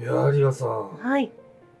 いやー、リアさん、はい。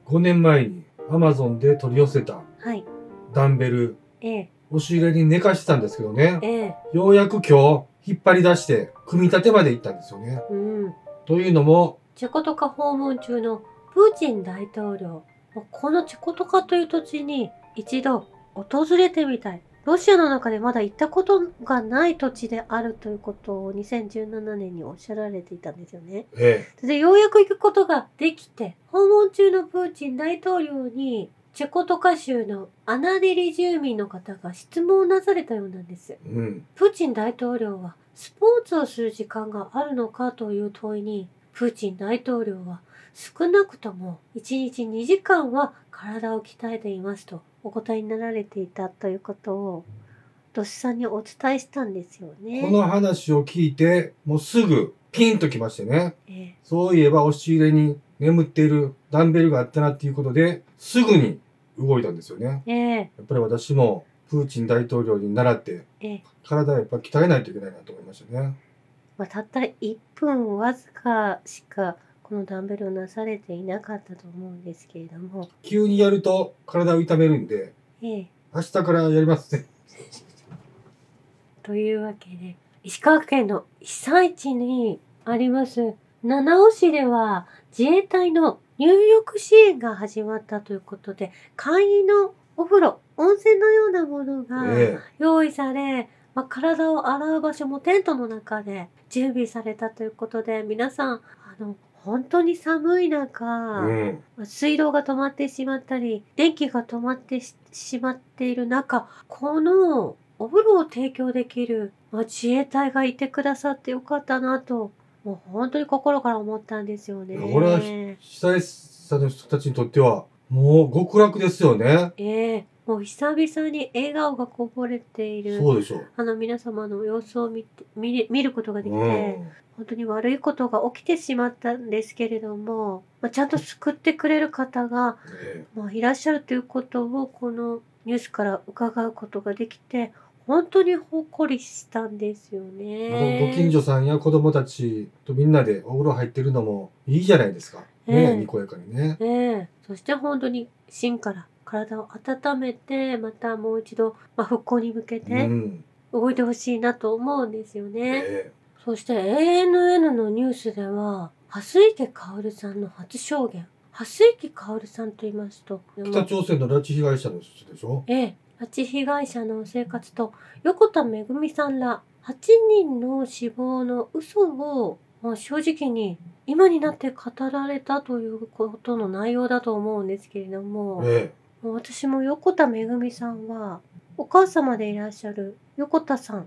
5年前にアマゾンで取り寄せたはい。ダンベル、ええ。押し入れに寝かしてたんですけどね、ええ。ようやく今日引っ張り出して、組み立てまで行ったんですよね。うん。というのも、チェコトカ訪問中のプーチン大統領。このチェコトカという土地に一度訪れてみたい。ロシアの中でまだ行ったことがない土地であるということを2017年におっしゃられていたんですよね。えで、ようやく行くことができて、訪問中のプーチン大統領に、チェコトカ州のアナデリ住民の方が質問をなされたようなんです。えうん。プーチン大統領はスポーツをする時間があるのかという問いに、プーチン大統領は少なくとも1日2時間は体を鍛えていますとお答えになられていたということを、ドシさんにお伝えしたんですよね。この話を聞いて、もうすぐピンときましてね。えそういえば押し入れに眠っているダンベルがあったなっていうことで、すぐに動いたんですよね。えええやっぱり私もプーチン大統領に習って、ええ体をやっぱ鍛えないといけないなと思いましたね。まあ、たった1分わずかしかこのダンベルをなされていなかったと思うんですけれども、急にやると体を痛めるんで、ええ。明日からやりますね。というわけで石川県の被災地にあります七尾市では自衛隊の入浴支援が始まったということで簡易のお風呂温泉のようなものがえ用意され、まあ、体を洗う場所もテントの中で準備されたということで皆さんあの本当に寒い中、えうん。水道が止まってしまったり電気が止まってししまっている中このお風呂を提供できる、まあ、自衛隊がいてくださってよかったなともう本当に心から思ったんですよね。これは被災者の人たちにとっては、もう極楽ですよね。ええもう久々に笑顔がこぼれているそうでしょう。あの皆様の様子を見て見ることができて、うん。本当に悪いことが起きてしまったんですけれども、まあ、ちゃんと救ってくれる方がえまあ、いらっしゃるということをこのニュースから伺うことができて本当にほっこりしたんですよえね。ご近所さんや子供たちとみんなでお風呂入ってるのもいいじゃないですか。ねええにこやかにね。ねえそして本当に芯から体を温めてまたもう一度、まあ、復興に向けうてん。動いてほしいなと思うんですよね。えそして ANN のニュースでは蓮池薫さんの初証言。蓮池薫さんと言いますとえ北朝鮮の拉致被害者の人でしょ？ええ、拉致被害者の生活と横田めぐみさんら8人の死亡の嘘を、まあ、正直に今になって語られたということの内容だと思うんですけれども、えもう私も横田めぐみさんはお母様でいらっしゃる横田さん、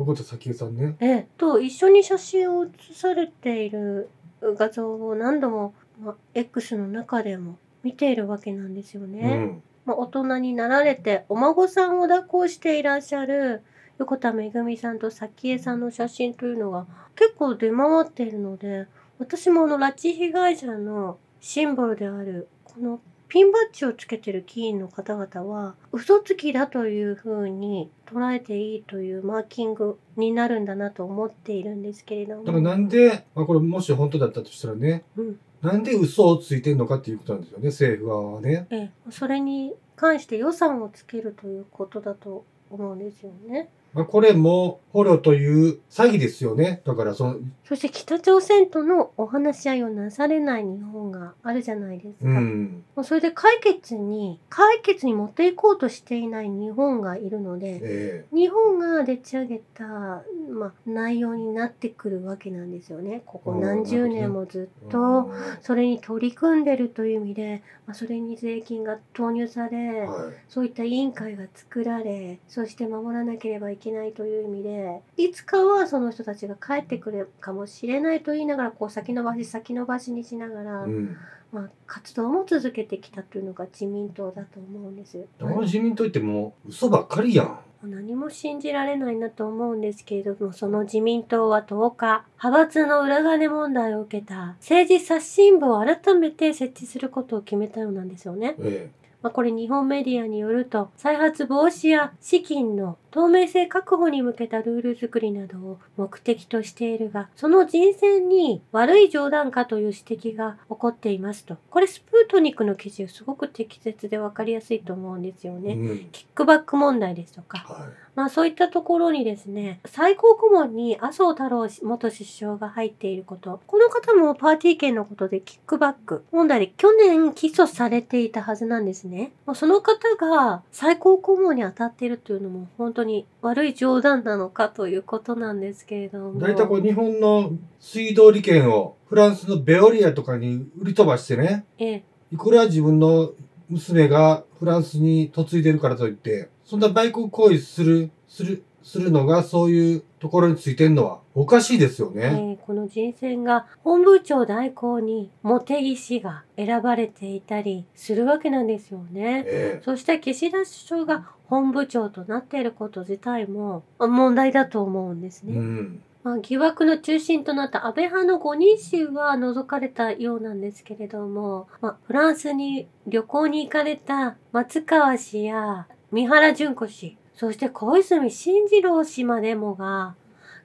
え。横田早紀江さんね。ええ、と一緒に写真を写されている画像を何度も、まあ、X の中でも見ているわけなんですよね。うん。まあ、大人になられてお孫さんを抱っこしていらっしゃる横田めぐみさんと早紀江さんの写真というのが結構出回っているので私もあの拉致被害者のシンボルであるこのピンバッジをつけてる議員の方々は嘘つきだというふうに捉えていいというマーキングになるんだなと思っているんですけれども。だからなんで、まあこれもし本当だったとしたらね、うんなんで嘘をついてんのかっていうことなんですよね、政府側はね。ええ、それに関して予算をつけるということだと思うんですよね。まあこれも捕虜という詐欺ですよね。だからその、そして北朝鮮とのお話し合いをなされない日本があるじゃないですか。うん。それで解決に、解決に持っていこうとしていない日本がいるので、え日本がでっち上げた、まあ、内容になってくるわけなんですよね。ここ何十年もずえっと、それに取り組んでるという意味で、まあ、それに税金が投入され、はい。そういった委員会が作られ、そして守らなければいけないという意味で、いつかはその人たちが帰ってくるかもしれないと言いながら、こう先延ばし先延ばしにしながら、うん。まあ、活動も続けてきたというのが自民党だと思うんです。この自民党ってもう嘘ばっかりやん。何も信じられないなと思うんですけれども、その自民党は10日、派閥の裏金問題を受けた政治刷新部を改めて設置することを決めたようなんですよね。えまあ、これ日本メディアによると再発防止や資金の透明性確保に向けたルール作りなどを目的としているが、その人選に悪い冗談かという指摘が起こっていますと。これスプートニクの記事すごく適切で分かりやすいと思うんですよね。うんキックバック問題ですとか、はまあそういったところにですね、最高顧問に麻生太郎元首相が入っていること。この方もパーティー券のことでキックバック問題で去年起訴されていたはずなんですね。まあその方が最高顧問に当たっているというのも本当に悪い冗談なのかということなんですけれども。い。大体こう日本の水道利権をフランスのベオリアとかに売り飛ばしてね、ええ、いくら自分の娘がフランスに嫁いでるからといって、そんな売国行為する、する、するのがそういうところについてんのはおかしいですよえね。ーこの人選が本部長代行に茂木氏が選ばれていたりするわけなんですよね。えそして岸田首相が本部長となっていること自体もまあ問題だと思うんですえ。うね。ん。まあ、疑惑の中心となった安倍派の5人衆は除かれたようなんですけれども、まあ、フランスに旅行に行かれた松川氏や三原淳子氏、そして小泉進次郎氏までもが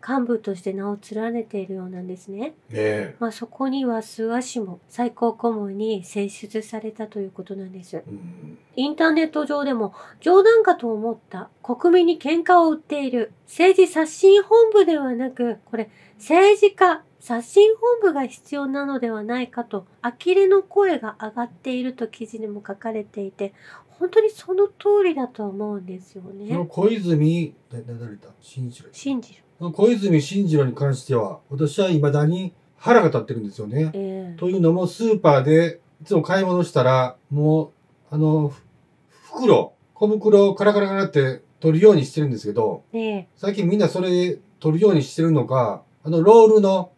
幹部として名を連ねているようなんですね。えまあ、そこには諏訪氏も最高顧問に選出されたということなんです。え。うん。インターネット上でも冗談かと思った国民に喧嘩を売っている政治刷新本部ではなくこれ政治家刷新本部が必要なのではないかと呆れの声が上がっていると記事にも書かれていて本当にその通りだと思うんですよね。小泉、だ誰だ？新次郎。信じる。小泉進次郎に関しては、私は未だに腹が立ってるんですよね。ええというのも、スーパーでいつも買い物したら、もう、あの、ふ袋、小袋をカラカラカラって取るようにしてるんですけど、ね最近みんなそれ取るようにしてるのか、あの、ロールの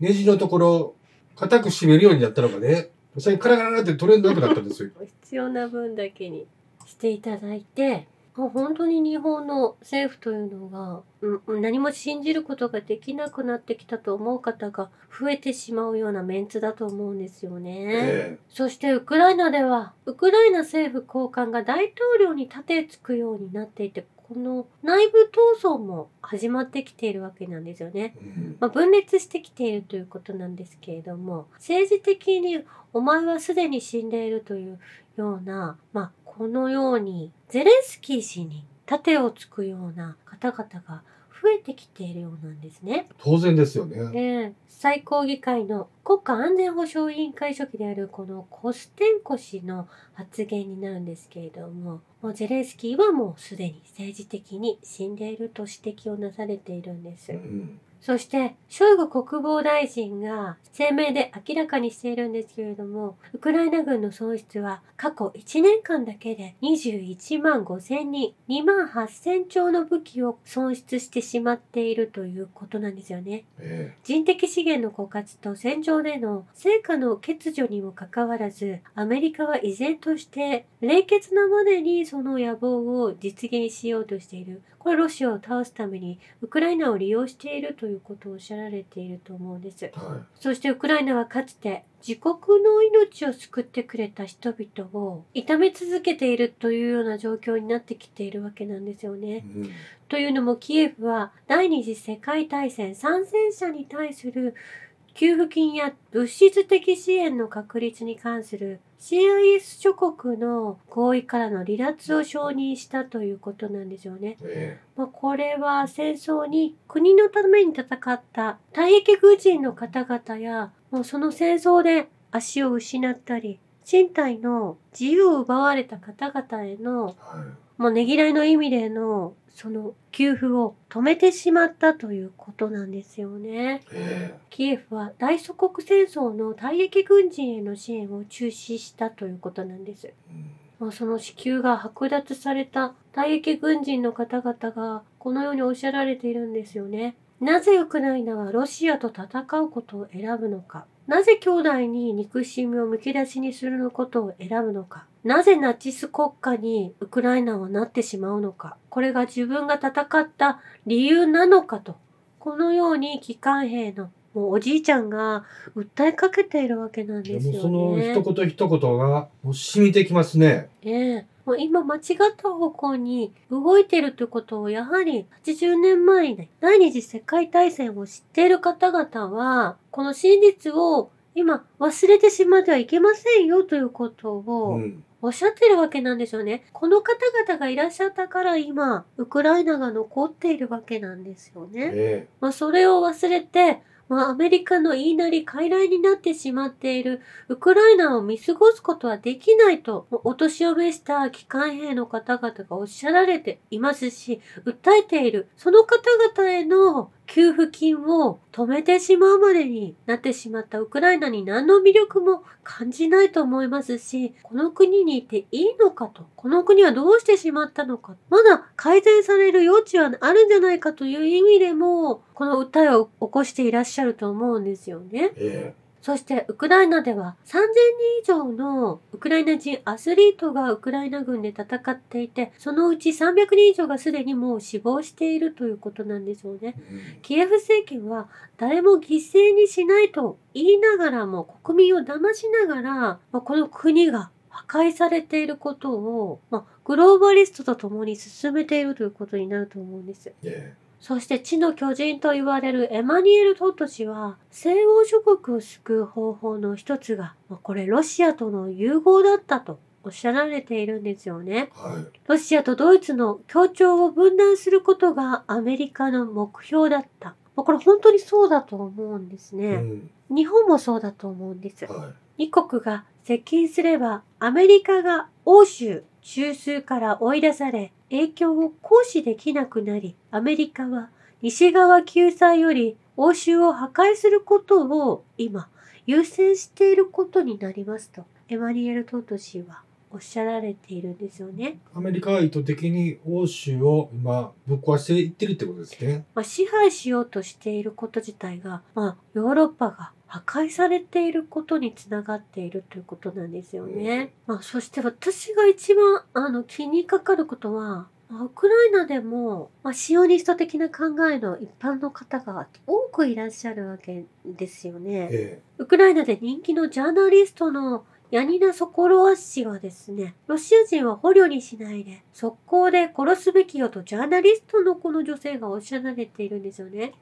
ネジのところ、固く締めるようになったのかね、最近カラカラカラって取れなくなったんですよ。え 必要な分だけにしていただいてもう本当に日本の政府というのが、うん、何も信じることができなくなってきたと思う方が増えてしまうようなメンツだと思うんですよね。えそしてウクライナではウクライナ政府高官が大統領に立てつくようになっていてこの内部闘争も始まってきているわけなんですよね。まあ、分裂してきているということなんですけれども政治的にお前はすでに死んでいるというような、まあ、このようにゼレンスキー氏に盾をつくような方々が増えてきているようなんですね。当然ですよね。で最高議会の国家安全保障委員会書記であるこのコステンコ氏の発言になるんですけれどももうゼレンスキーはもうすでに政治的に死んでいると指摘をなされているんですう。んそして、ショイグ国防大臣が声明で明らかにしているんですけれども、ウクライナ軍の損失は過去1年間だけで21万5千人、2万8千丁の武器を損失してしまっているということなんですよね。え人的資源の枯渇と戦場での成果の欠如にもかかわらず、アメリカは依然として冷血なまでにその野望を実現しようとしている。これロシアを倒すためにウクライナを利用しているということをおっしゃられていると思うんです。えはそしてウクライナはかつて自国の命を救ってくれた人々を痛め続けているというような状況になってきているわけなんですよねい。。うんというのもキエフは第二次世界大戦参戦者に対する給付金や物質的支援の確立に関する CIS 諸国の合意からの離脱を承認したということなんですよね。えまあ、これは戦争に国のために戦った退役軍人の方々やもうその戦争で足を失ったり身体の自由を奪われた方々へのえはいもうねぎらいの意味でのその給付を止めてしまったということなんですよね。えキエフは大祖国戦争の退役軍人への支援を中止したということなんです。えうんまあその支給が剥奪された退役軍人の方々がこのようにおっしゃられているんですよね。なぜウクライナはロシアと戦うことを選ぶのか。なぜ兄弟に憎しみをむき出しにすることを選ぶのか？なぜナチス国家にウクライナはなってしまうのか？これが自分が戦った理由なのかと。このように機関兵のもうおじいちゃんが訴えかけているわけなんですよもうそのね。一言一言がもう染みてきますね。ええもう今間違った方向に動いてるということをやはり80年前に第二次世界大戦を知っている方々は、この真実を今忘れてしまってはいけませんよということをうん。おっしゃってるわけなんですよね。この方々がいらっしゃったから今、ウクライナが残っているわけなんですよね。えまあ、それを忘れて、まあ、アメリカの言いなり傀儡になってしまっているウクライナを見過ごすことはできないと、お年を召した機関兵の方々がおっしゃられていますし、訴えている、その方々への給付金を止めてしまうまでになってしまったウクライナに何の魅力も感じないと思いますし、この国にいていいのかと、この国はどうしてしまったのか、まだ改善される余地はあるんじゃないかという意味でも、この訴えを起こしていらっしゃると思うんですよね。えそして、ウクライナでは3000人以上のウクライナ人アスリートがウクライナ軍で戦っていて、そのうち300人以上がすでにもう死亡しているということなんですよね。うんキエフ政権は誰も犠牲にしないと言いながらも国民を騙しながら、まあ、この国が破壊されていることを、まあ、グローバリストと共に進めているということになると思うんです。えそして地の巨人と言われるエマニュエル・トット氏は西欧諸国を救う方法の一つが、まあ、これロシアとの融合だったとおっしゃられているんですよね。はい。ロシアとドイツの協調を分断することがアメリカの目標だった。まあこれ本当にそうだと思うんですうね。ん。日本もそうだと思うんです。は二国が接近すればアメリカが欧州中枢から追い出され影響を行使できなくなりアメリカは西側救済より欧州を破壊することを今優先していることになりますと。エマニエル・トート氏はおっしゃられているんですよね。い。アメリカは意図的に欧州を今ぶっ壊していってるってことですね。まあ、支配しようとしていること自体が、まあ、ヨーロッパが破壊されていることにつながっているということなんですよね。まあ、そして私が一番あの気にかかることは、まあウクライナでも、まあ、シオニスト的な考えの一般の方が多くいらっしゃるわけですよね。えウクライナで人気のジャーナリストのヤニナ・ソコロワ氏はですね、ロシア人は捕虜にしないで、速攻で殺すべきよとジャーナリストのこの女性がおっしゃられているんですよね。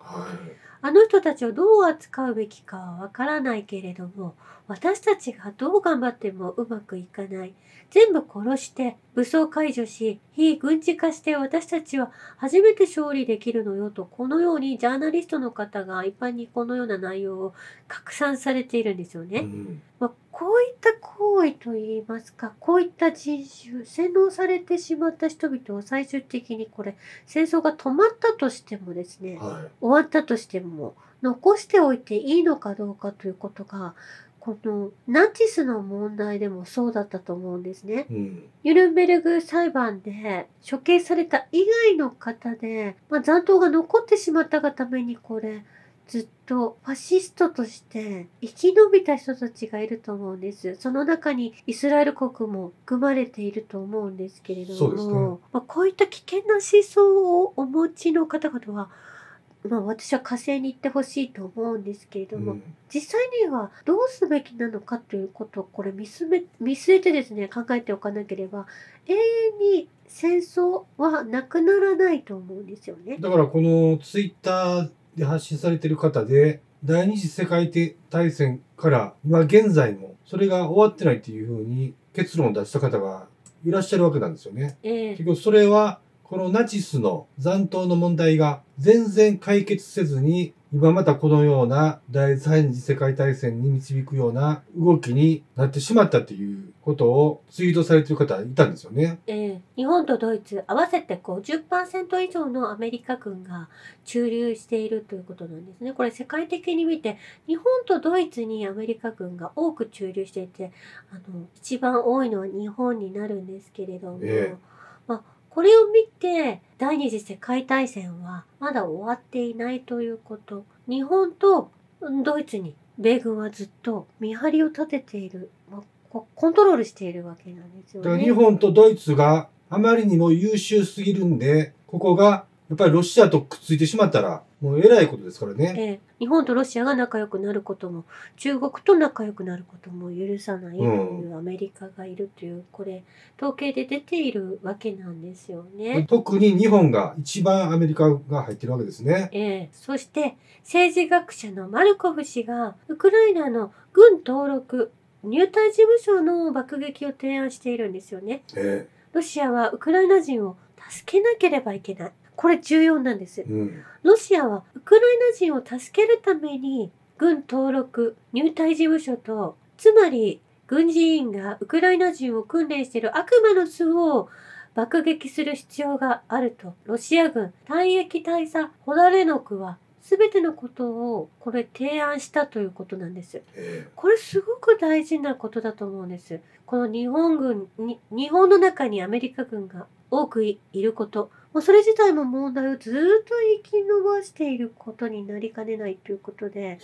あの人たちをどう扱うべきかはわからないけれども、私たちがどう頑張ってもうまくいかない。全部殺して、武装解除し、非軍事化して私たちは初めて勝利できるのよと、このようにジャーナリストの方が一般にこのような内容を拡散されているんですよい。ね。うん。まあ、こういった行為といいますか、こういった人種、洗脳されてしまった人々を最終的にこれ、戦争が止まったとしてもですね、は終わったとしても、残しておいていいのかどうかということが、このナチスの問題でもそうだったと思うんですね。い。うん。ニュルンベルグ裁判で処刑された以外の方で、まあ、残党が残ってしまったがためにこれ、ずっとファシストとして生き延びた人たちがいると思うんです。その中にイスラエル国も含まれていると思うんですけれども、ねまあ、こういった危険な思想をお持ちの方々は、まあ私は火星に行ってほしいと思うんですけれども、うん。実際にはどうすべきなのかということをこれ見すめ見据えてですね考えておかなければ永遠に戦争はなくならないと思うんですよね。だからこのツイッターで発信されてる方で、第二次世界大戦から今現在もそれが終わってないっていうふうに結論を出した方がいらっしゃるわけなんですよね。ええ結局それはこのナチスの残党の問題が全然解決せずに今またこのような第三次世界大戦に導くような動きになってしまったっていうことをツイートされてる方いたんですよね。ええ日本とドイツ合わせて50%以上のアメリカ軍が駐留しているということなんですね。これ世界的に見て日本とドイツにアメリカ軍が多く駐留していてあの一番多いのは日本になるんですけれども、えこれを見て第二次世界大戦はまだ終わっていないということ日本とドイツに米軍はずっと見張りを立てている、まあ、コントロールしているわけなんですよね。日本とドイツがあまりにも優秀すぎるんで、ここがやっぱりロシアとくっついてしまったらもう偉いことですからね。ええ日本とロシアが仲良くなることも中国と仲良くなることも許さないというアメリカがいるというこれ統計で出ているわけなんですよね。特に日本が一番アメリカが入ってるわけですね。ええそして政治学者のマルコフ氏がウクライナの軍登録入隊事務所の爆撃を提案しているんですよね。えロシアはウクライナ人を助けなければいけない。これ重要なんですえ。うん。ロシアはウクライナ人を助けるために軍登録入隊事務所とつまり軍事員がウクライナ人を訓練している悪魔の巣を爆撃する必要があるとロシア軍退役大佐ホダレノクは全てのことをこれ提案したということなんです。えこれすごく大事なことだと思うんです。この日本軍に、日本の中にアメリカ軍が多くいいること、もうそれ自体も問題をずっと生き延ばしていることになりかねないということでね。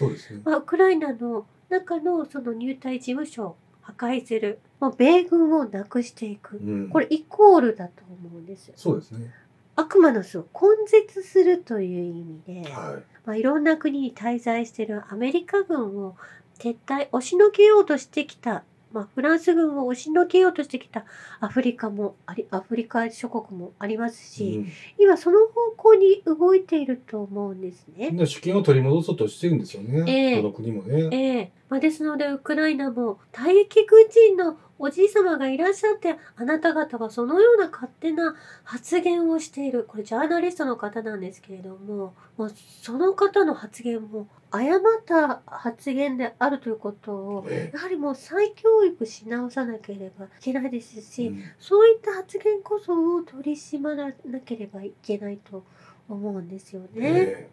まあ、ウクライナの中のその入隊事務所を破壊する、もう米軍をなくしていくう。ん。これイコールだと思うんですよ。そうですね。悪魔の巣を根絶するという意味で、はい。まあ、いろんな国に滞在しているアメリカ軍を撤退、押しのけようとしてきた、まあ、フランス軍を押しのけようとしてきたアフリカもあり、アフリカ諸国もありますし、うん今その方向に動いていると思うんですね。主権を取り戻そうとしてるんですよね。ええどの国もね。ええまあ、ですのでウクライナも退役軍人のおじい様がいらっしゃってあなた方はそのような勝手な発言をしているこれジャーナリストの方なんですけれども、まあ、その方の発言も誤った発言であるということをえやはりもう再教育し直さなければいけないですえし、うんそういった発言こそを取り締まらなければいけないと思うんですよね。え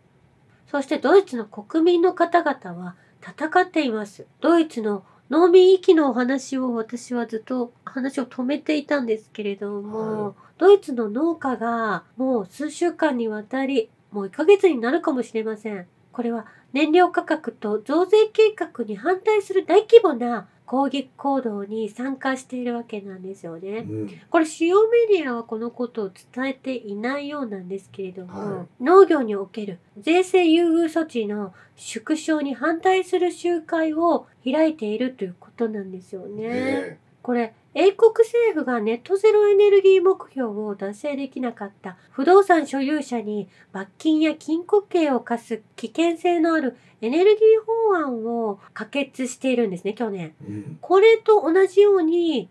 そしてドイツの国民の方々は戦っています。ドイツの農民域のお話を私はずっと話を止めていたんですけれども、はいドイツの農家がもう数週間にわたり、もう1ヶ月になるかもしれません。これは燃料価格と増税計画に反対する大規模な抗議行動に参加しているわけなんですよえね。うん。これ主要メディアはこのことを伝えていないようなんですけれども、はい農業における税制優遇措置の縮小に反対する集会を開いているということなんですよね。えこれ英国政府がネットゼロエネルギー目標を達成できなかった不動産所有者に罰金や禁錮刑を課す危険性のあるエネルギー法案を可決しているんですね去年。えうん。これと同じように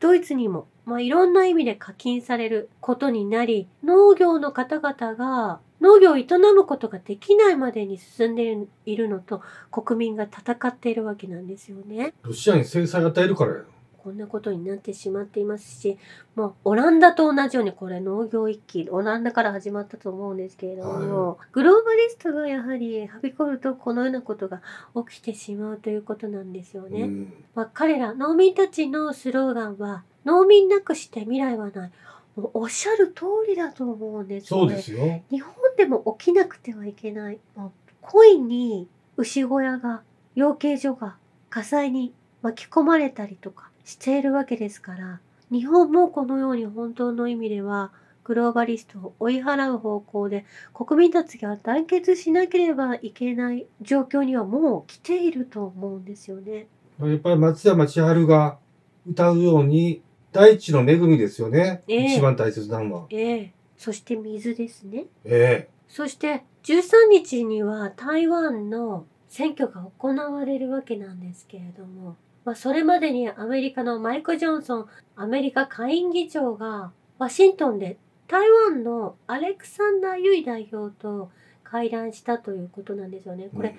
ドイツにも、まあ、いろんな意味で課金されることになり農業の方々が農業を営むことができないまでに進んでいるのと国民が戦っているわけなんですよね。ロシアに制裁与えるからや。こんなことになってしまっていますし、もうオランダと同じようにこれ農業一揆、オランダから始まったと思うんですけれども、グローバリストがやはりはびこるとこのようなことが起きてしまうということなんですよね。うん。まあ、彼ら農民たちのスローガンは農民なくして未来はない。もうおっしゃる通りだと思うんですそうですよ。日本でも起きなくてはいけない。もう故意に牛小屋が、養鶏所が火災に巻き込まれたりとかしているわけですから、日本もこのように本当の意味では、グローバリストを追い払う方向で国民たちが団結しなければいけない状況にはもう来ていると思うんですよね。やっぱり松山千春が歌うように、大地の恵みですよね。ええ一番大切なのは。ええそして水ですね。えそして13日には台湾の選挙が行われるわけなんですけれども、まあ、それまでにアメリカのマイク・ジョンソンアメリカ下院議長がワシントンで台湾のアレクサンダー・ユイ代表と会談したということなんですよね。えこれ、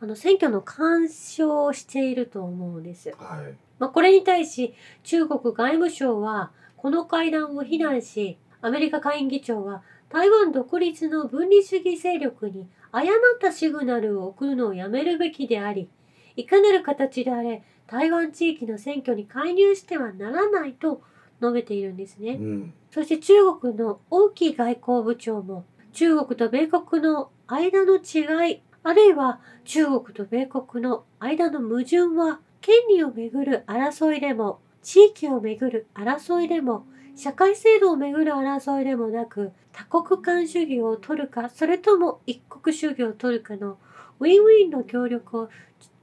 あの選挙の干渉をしていると思うんです。はい。まあ、これに対し中国外務省はこの会談を非難しアメリカ下院議長は台湾独立の分離主義勢力に誤ったシグナルを送るのをやめるべきでありいかなる形であれ台湾地域の選挙に介入してはならないと述べているんですね。うん。そして中国の王毅外交部長も中国と米国の間の違い、あるいは中国と米国の間の矛盾は権利をめぐる争いでも地域をめぐる争いでも社会制度をめぐる争いでもなく、多国間主義を取るか、それとも一国主義を取るかのウィンウィンの協力を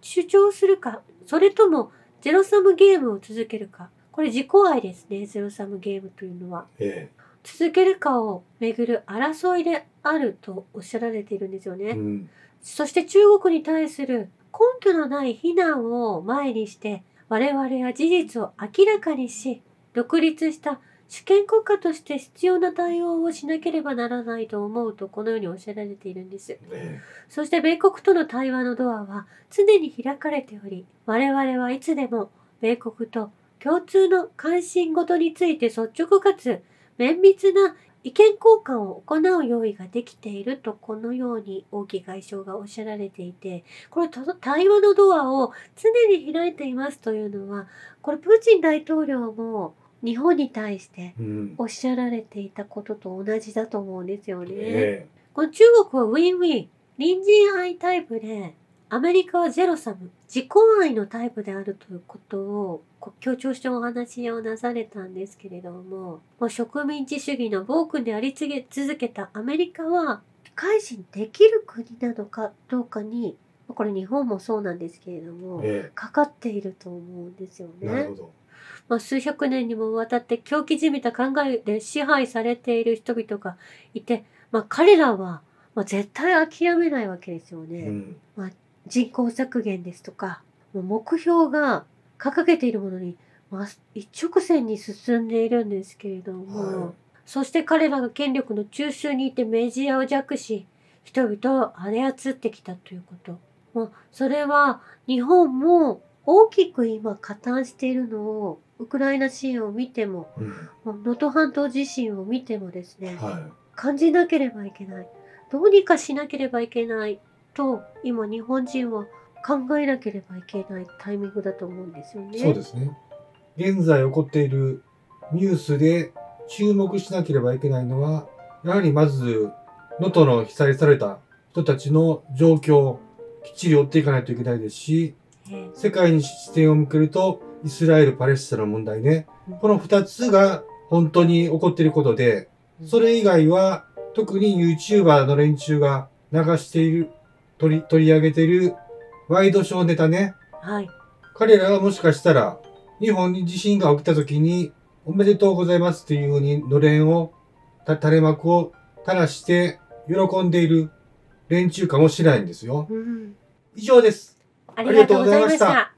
主張するか、それともゼロサムゲームを続けるか。これ自己愛ですね、ゼロサムゲームというのは。え続けるかをめぐる争いであるとおっしゃられているんですよね。えうん。そして中国に対する根拠のない非難を前にして、我々は事実を明らかにし、独立した主権国家として必要な対応をしなければならないと思うとこのようにおっしゃられているんです。えそして米国との対話のドアは常に開かれており、我々はいつでも米国と共通の関心事について率直かつ綿密な意見交換を行う用意ができているとこのように王毅外相がおっしゃられていて、これと対話のドアを常に開いていますというのは、これプーチン大統領も日本に対して。おっしゃられていたことと同じだと思うんですよね。えこの中国はウィンウィン、隣人愛タイプで、アメリカはゼロサム、自己愛のタイプであるということを強調してお話をなされたんですけれども、もう植民地主義の暴君であり続けたアメリカは、改心できる国なのかどうかに、これ日本もそうなんですけれども、えかかっていると思うんですよねえなるほ。ど。まあ、数百年にもわたって狂気じみた考えで支配されている人々がいて、まあ、彼らは、まあ、絶対諦めないわけですようね。ん。人口削減ですとか、目標が掲げているものに、まあ、一直線に進んでいるんですけれども、はいそして彼らが権力の中枢にいてメディアを弱視、人々を操ってきたということ。まあ、それは日本も大きく今加担しているのを、ウクライナ支援を見ても、能登半島地震を見てもですね、は感じなければいけない。どうにかしなければいけないと、今日本人は考えなければいけないタイミングだと思うんですよね。い。そうですね。現在起こっているニュースで注目しなければいけないのは、やはりまず、能登の被災された人たちの状況をきっちり追っていかないといけないですし、え世界に視点を向けると、イスラエル・パレスチナの問題ね。この二つが本当に起こっていることで、それ以外は、特に YouTuber の連中が流している、取り、取り上げているワイドショーネタね。はい。彼らはもしかしたら、日本に地震が起きた時に、おめでとうございますっていうふうに、のれんを、た垂れ幕を垂らして、喜んでいる連中かもしれないんですよ。うん、以上です。ありがとうございました。